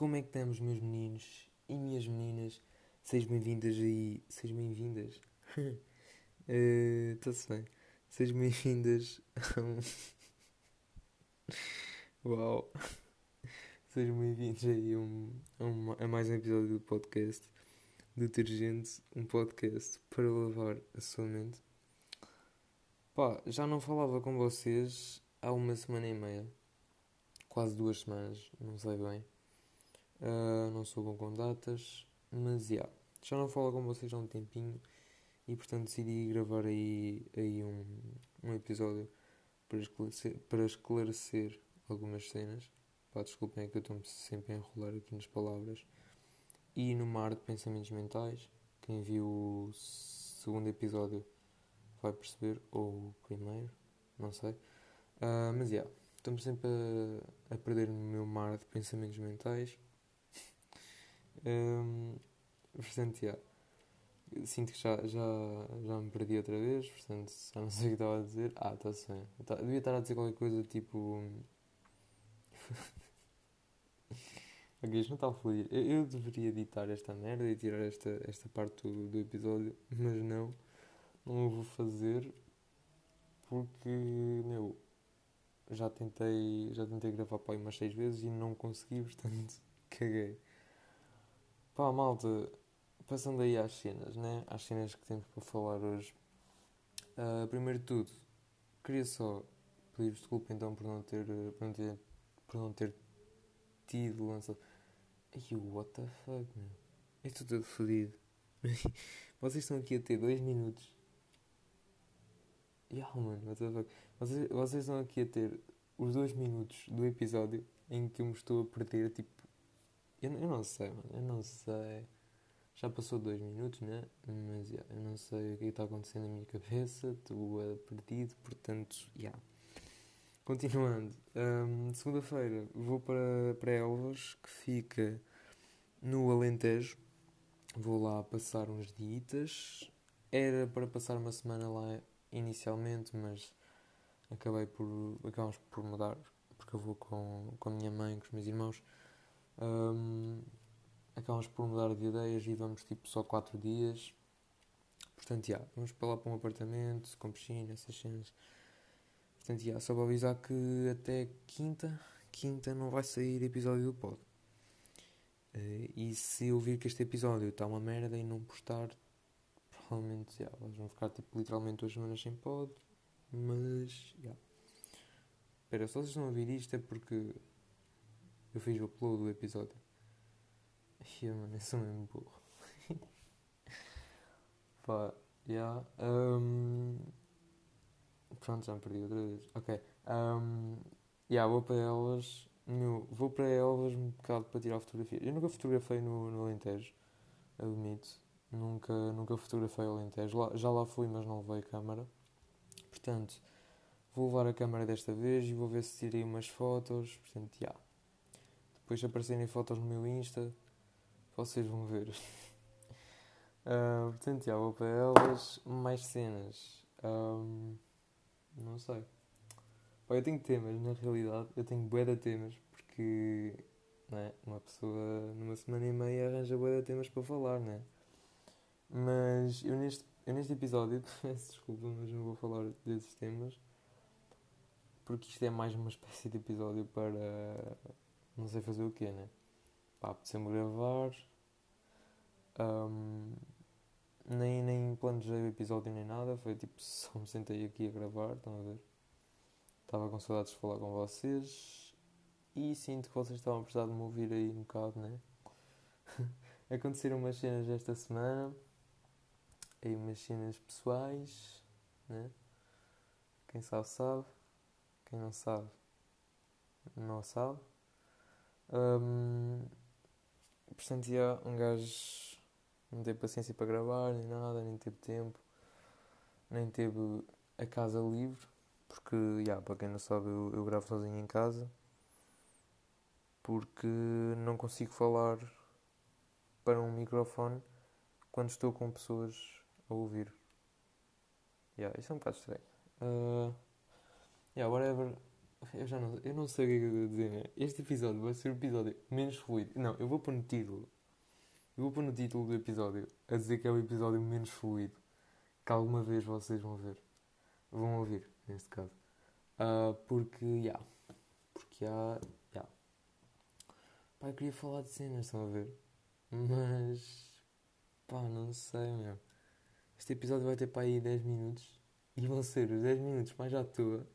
Como é que estamos, meus meninos e minhas meninas? Sejam bem-vindas aí. Sejam bem-vindas. Está-se bem. Sejam bem-vindas a um. Uau! Sejam bem-vindos aí a, um, a, um, a mais um episódio do podcast Detergente, um podcast para lavar a sua mente. Pá, já não falava com vocês há uma semana e meia, quase duas semanas, não sei bem. Uh, não sou bom com datas, mas já. Yeah, já não falo com vocês há um tempinho e portanto decidi gravar aí, aí um, um episódio para esclarecer, para esclarecer algumas cenas. Pá, desculpem, é que eu estou-me sempre a enrolar aqui nas palavras. E no mar de pensamentos mentais, quem viu o segundo episódio vai perceber, ou o primeiro, não sei. Uh, mas já, yeah, estou-me sempre a, a perder no meu mar de pensamentos mentais um, portanto, yeah. sinto que já, já, já me perdi outra vez, portanto, já não sei o que estava a dizer. Ah, está-se bem. Tá, devia estar a dizer qualquer coisa tipo. ok, isto não está a fluir. Eu, eu, deveria editar esta merda e tirar esta, esta parte do, do episódio, mas não. Não o vou fazer porque, meu, já tentei, já tentei gravar para aí umas 6 vezes e não consegui, portanto, caguei. Pá, malta, passando aí às cenas, né? Às cenas que temos para falar hoje. Uh, primeiro de tudo, queria só pedir desculpa então por não ter, por não ter, por não ter tido lançado. Ai, what the fuck, meu? Estou todo fodido. Vocês estão aqui a ter dois minutos. Yeah, mano, what the fuck? Vocês, vocês estão aqui a ter os dois minutos do episódio em que eu me estou a perder, tipo, eu, eu não sei, mano. Eu não sei. Já passou dois minutos, né? Mas yeah, eu não sei o que está acontecendo na minha cabeça. Estou perdido, portanto, yeah. Continuando. Um, Segunda-feira vou para, para Elvas, que fica no Alentejo. Vou lá passar uns dias. Era para passar uma semana lá inicialmente, mas acabei por. acabamos por mudar, porque eu vou com, com a minha mãe, com os meus irmãos um, acabamos por mudar de ideias e vamos tipo só 4 dias. Portanto, já, vamos para lá para um apartamento com piscina, essas cenas. Portanto, já, só para avisar que até quinta, quinta não vai sair episódio do pod. Uh, e se eu vir que este episódio está uma merda e não postar, provavelmente, já, eles vão ficar tipo literalmente duas semanas sem pod. Mas, já. Espera, só vocês a ouvir isto é porque eu fiz o upload do episódio. Ai, mano, eu sou mesmo burro. Pá, já. Yeah, um... Pronto, já me perdi outra vez. Ok. Um... Yeah, vou para elas. Meu, vou para elas um bocado para tirar fotografia. Eu nunca fotografei no, no Alentejo, admito. Nunca, nunca fotografei o Alentejo. Lá, já lá fui, mas não levei câmera. Portanto, vou levar a câmera desta vez e vou ver se tirei umas fotos. Portanto, já. Yeah depois aparecerem fotos no meu Insta, vocês vão ver. uh, portanto, já vou para elas. Mais cenas. Um, não sei. Eu tenho temas, na realidade. Eu tenho bué de temas, porque não é? uma pessoa numa semana e meia arranja bué de temas para falar, não é? Mas eu neste, eu neste episódio, peço desculpa, mas não vou falar desses temas. Porque isto é mais uma espécie de episódio para não sei fazer o quê, né? Pá, apeteceu-me gravar. Um, nem, nem planejei o episódio nem nada, foi tipo, só me sentei aqui a gravar, estão a ver? Estava com saudades de falar com vocês e sinto que vocês estavam a precisar de me ouvir aí um bocado, né? Aconteceram umas cenas esta semana, aí umas cenas pessoais, né? Quem sabe, sabe. Quem não sabe, não sabe. Um, portanto, yeah, um gajo não teve paciência para gravar, nem nada, nem teve tempo, nem teve a casa livre, porque, yeah, para quem não sabe, eu, eu gravo sozinho em casa, porque não consigo falar para um microfone quando estou com pessoas a ouvir. Yeah, isso é um bocado estranho. Uh, yeah, whatever. Eu já não, eu não sei o que é que eu estou a dizer, né? Este episódio vai ser o episódio menos fluido. Não, eu vou pôr no título. Eu vou pôr no título do episódio a dizer que é o episódio menos fluido que alguma vez vocês vão ver. Vão ouvir, neste caso. Uh, porque, já. Yeah, porque há. Yeah. Pá, eu queria falar de cenas, estão a ver? Mas. Pá, não sei, meu. Este episódio vai ter para aí 10 minutos. E vão ser os 10 minutos mais à toa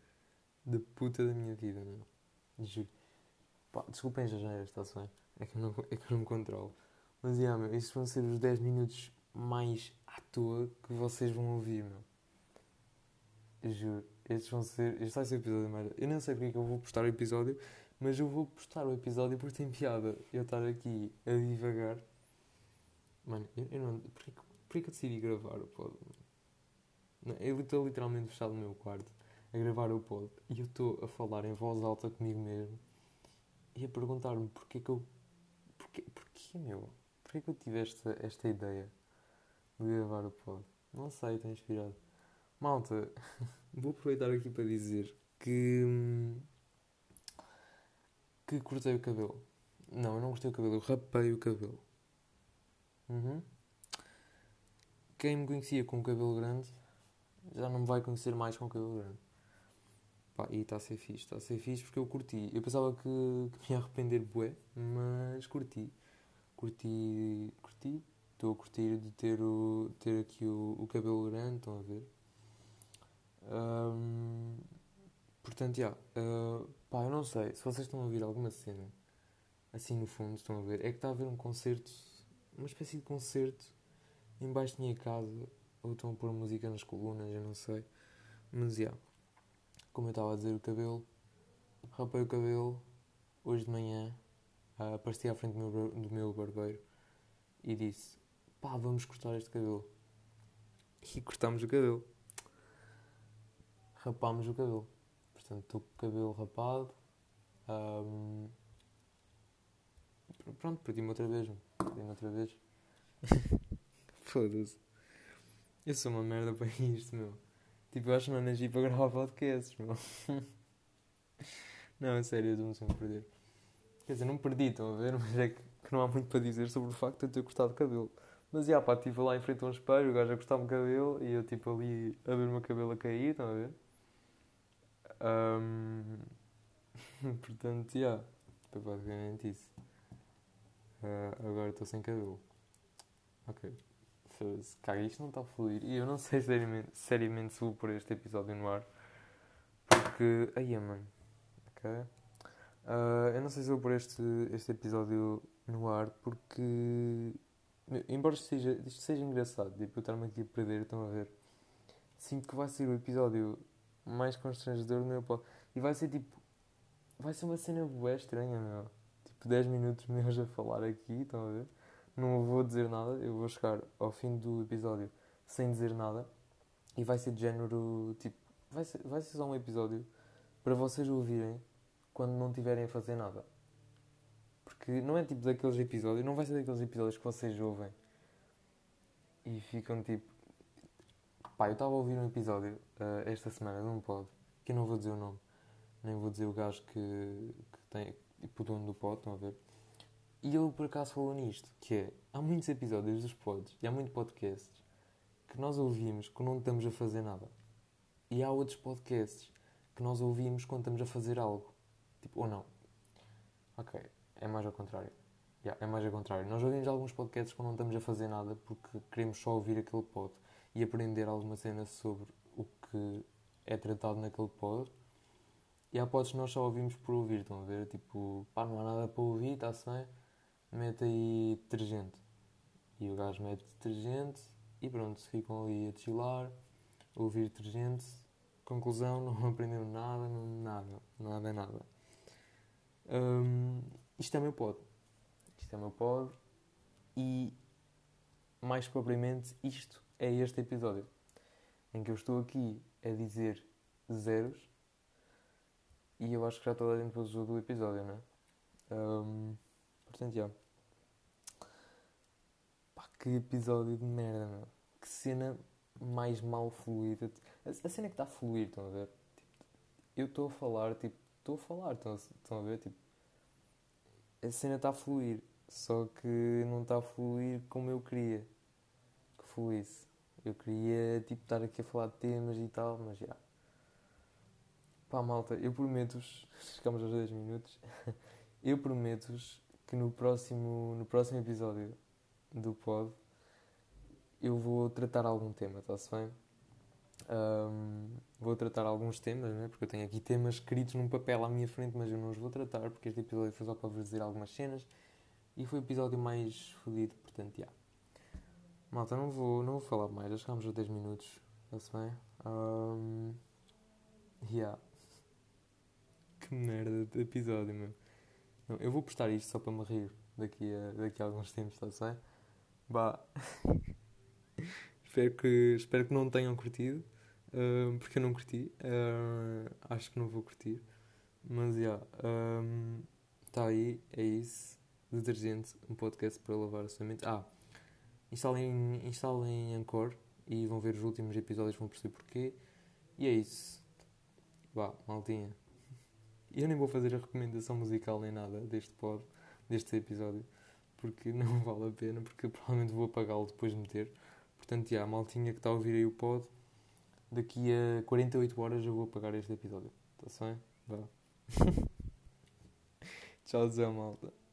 de puta da minha vida, meu. Juro. Pá, desculpem já já está-se bem. É que, eu não, é que eu não controlo. Mas, yeah, meu, estes vão ser os 10 minutos mais à toa que vocês vão ouvir, meu. Juro. Estes vão ser. Este vai ser o episódio mais. Eu não sei porque é que eu vou postar o episódio, mas eu vou postar o episódio porque tem piada eu estar aqui a divagar. Mano, eu, eu não. Porquê, porquê que eu decidi gravar o? Não, eu estou literalmente fechado no meu quarto a gravar o pod e eu estou a falar em voz alta comigo mesmo e a perguntar-me porquê que eu. Porquê, porquê meu? Porquê que eu tive esta, esta ideia de gravar o pod? Não sei, estou inspirado. Malta, vou aproveitar aqui para dizer que. que cortei o cabelo. Não, eu não cortei o cabelo, eu rapei o cabelo. Uhum. Quem me conhecia com o cabelo grande já não me vai conhecer mais com o cabelo grande. Pá, e está a ser fixe, está a ser fixe porque eu curti. Eu pensava que, que me ia arrepender bué, mas curti. Curti, curti. Estou a curtir de ter, o, ter aqui o, o cabelo grande, estão a ver? Um, portanto, já. Yeah, uh, pá, eu não sei. Se vocês estão a ouvir alguma cena, assim no fundo, estão a ver, é que está a haver um concerto, uma espécie de concerto, embaixo da minha casa, ou estão a pôr música nas colunas, eu não sei. Mas, já. Yeah, como eu estava a dizer, o cabelo, rapei o cabelo, hoje de manhã, uh, apareci à frente do meu, do meu barbeiro e disse: pá, vamos cortar este cabelo. E cortámos o cabelo rapámos o cabelo. Portanto, estou com o cabelo rapado. Um, pronto, perdi-me outra vez. Perdi-me outra vez. Foda-se. Eu sou uma merda para isto, meu. Tipo, eu acho não nasci para gravar podcasts, meu. não, é sério, eu estou-me a perder. Quer dizer, não perdi, estão a ver? Mas é que, que, não há muito para dizer sobre o facto de eu ter cortado o cabelo. Mas, já, pá, estive lá em frente a um espelho, o gajo a cortar-me o cabelo e eu, tipo, ali a ver o meu cabelo a cair, estão a ver? Um, portanto, já. Yeah, foi basicamente isso. Uh, agora estou sem cabelo. Ok. Se caga, isto não está a fluir. E eu não sei seriamente, seriamente se vou pôr este episódio no ar. Porque. Aí, mano. Ok. Uh, eu não sei se vou pôr este, este episódio no ar porque. Embora isto seja, isto seja engraçado, tipo, eu estar-me aqui a perder, estão a ver. Sinto que vai ser o episódio mais constrangedor do meu pó. E vai ser tipo. Vai ser uma cena bué estranha, meu. Tipo, 10 minutos meus a falar aqui, estão a ver? Não vou dizer nada, eu vou chegar ao fim do episódio sem dizer nada. E vai ser de género. Tipo. Vai ser, vai ser só um episódio para vocês ouvirem quando não tiverem a fazer nada. Porque não é tipo daqueles episódios, não vai ser daqueles episódios que vocês ouvem e ficam tipo, Pá, eu estava a ouvir um episódio uh, esta semana um pod, que eu não vou dizer o nome, nem vou dizer o gajo que, que tem, tipo, o dono do pod, estão a ver? E ele por acaso falou nisto, que é, há muitos episódios dos pods e há muitos podcasts que nós ouvimos quando não estamos a fazer nada. E há outros podcasts que nós ouvimos quando estamos a fazer algo. Tipo, ou não. Ok, é mais ao contrário. Yeah, é mais ao contrário. Nós ouvimos alguns podcasts quando não estamos a fazer nada porque queremos só ouvir aquele pod e aprender alguma cena sobre o que é tratado naquele pod. E há pods que nós só ouvimos por ouvir, estão a ver? Tipo, pá, não há nada para ouvir, está-se bem, mete aí detergente. E o gajo mete detergente e pronto, ficam ali a a ouvir detergente. Conclusão, não aprendeu nada, nada, nada, nada. Um, isto é meu pod. Isto é meu pod. E, mais propriamente, isto é este episódio em que eu estou aqui a dizer zeros e eu acho que já toda a gente do episódio, não é? Um, portanto, já. Pá, que episódio de merda, meu. Que cena mais mal fluida. A, a cena que está a fluir, estão a ver? Tipo, eu estou a falar, tipo, estou a falar, estão, estão a ver? Tipo, a cena está a fluir, só que não está a fluir como eu queria que fluísse. Eu queria, tipo, estar aqui a falar de temas e tal, mas já. Pá, malta, eu prometo-vos, chegamos aos 10 minutos, eu prometo-vos que no próximo, no próximo episódio do pod eu vou tratar algum tema, está-se bem? Um, vou tratar alguns temas, né? porque eu tenho aqui temas escritos num papel à minha frente, mas eu não os vou tratar porque este episódio foi só para vos dizer algumas cenas e foi o episódio mais fodido, portanto, já. Yeah. Malta, não vou, não vou falar mais, já chegámos a 10 minutos, está-se bem? Um, yeah. Que merda de episódio, meu. Eu vou postar isto só para me rir daqui a, daqui a alguns tempos, está-se bem? Bah. espero, que, espero que não tenham curtido, uh, porque eu não curti. Uh, acho que não vou curtir. Mas, já. Yeah, um, está aí, é isso. Detergente, um podcast para lavar a sua mente. Ah, instalem, instalem Anchor e vão ver os últimos episódios, vão perceber porquê. E é isso. Vá, maltinha. Eu nem vou fazer a recomendação musical nem nada deste pod, deste episódio, porque não vale a pena, porque provavelmente vou apagá-lo depois de meter. Portanto, já, a maltinha que está a ouvir aí o pod, daqui a 48 horas eu vou apagar este episódio. Está bem? Vá. Tchau, Zé, malta.